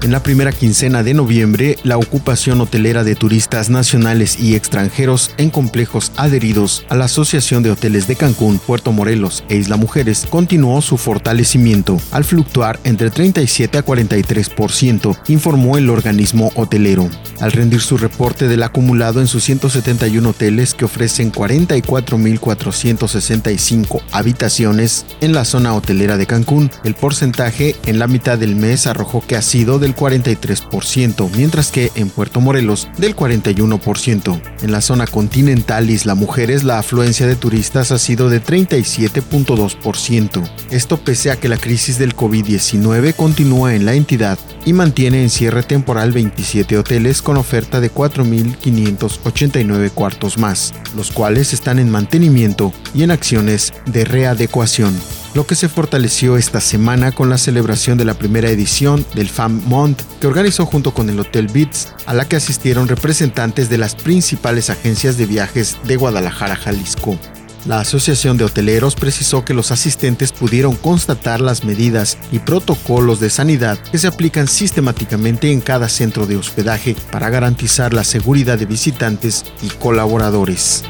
En la primera quincena de noviembre, la ocupación hotelera de turistas nacionales y extranjeros en complejos adheridos a la Asociación de Hoteles de Cancún, Puerto Morelos e Isla Mujeres continuó su fortalecimiento, al fluctuar entre 37 a 43%, informó el organismo hotelero. Al rendir su reporte del acumulado en sus 171 hoteles que ofrecen 44.465 habitaciones en la zona hotelera de Cancún, el porcentaje en la mitad del mes arrojó que ha sido de 43%, mientras que en Puerto Morelos del 41%. En la zona continental Isla Mujeres la afluencia de turistas ha sido de 37.2%. Esto pese a que la crisis del COVID-19 continúa en la entidad y mantiene en cierre temporal 27 hoteles con oferta de 4.589 cuartos más, los cuales están en mantenimiento y en acciones de readecuación lo que se fortaleció esta semana con la celebración de la primera edición del Fam Month que organizó junto con el Hotel Beats, a la que asistieron representantes de las principales agencias de viajes de Guadalajara, Jalisco. La Asociación de Hoteleros precisó que los asistentes pudieron constatar las medidas y protocolos de sanidad que se aplican sistemáticamente en cada centro de hospedaje para garantizar la seguridad de visitantes y colaboradores.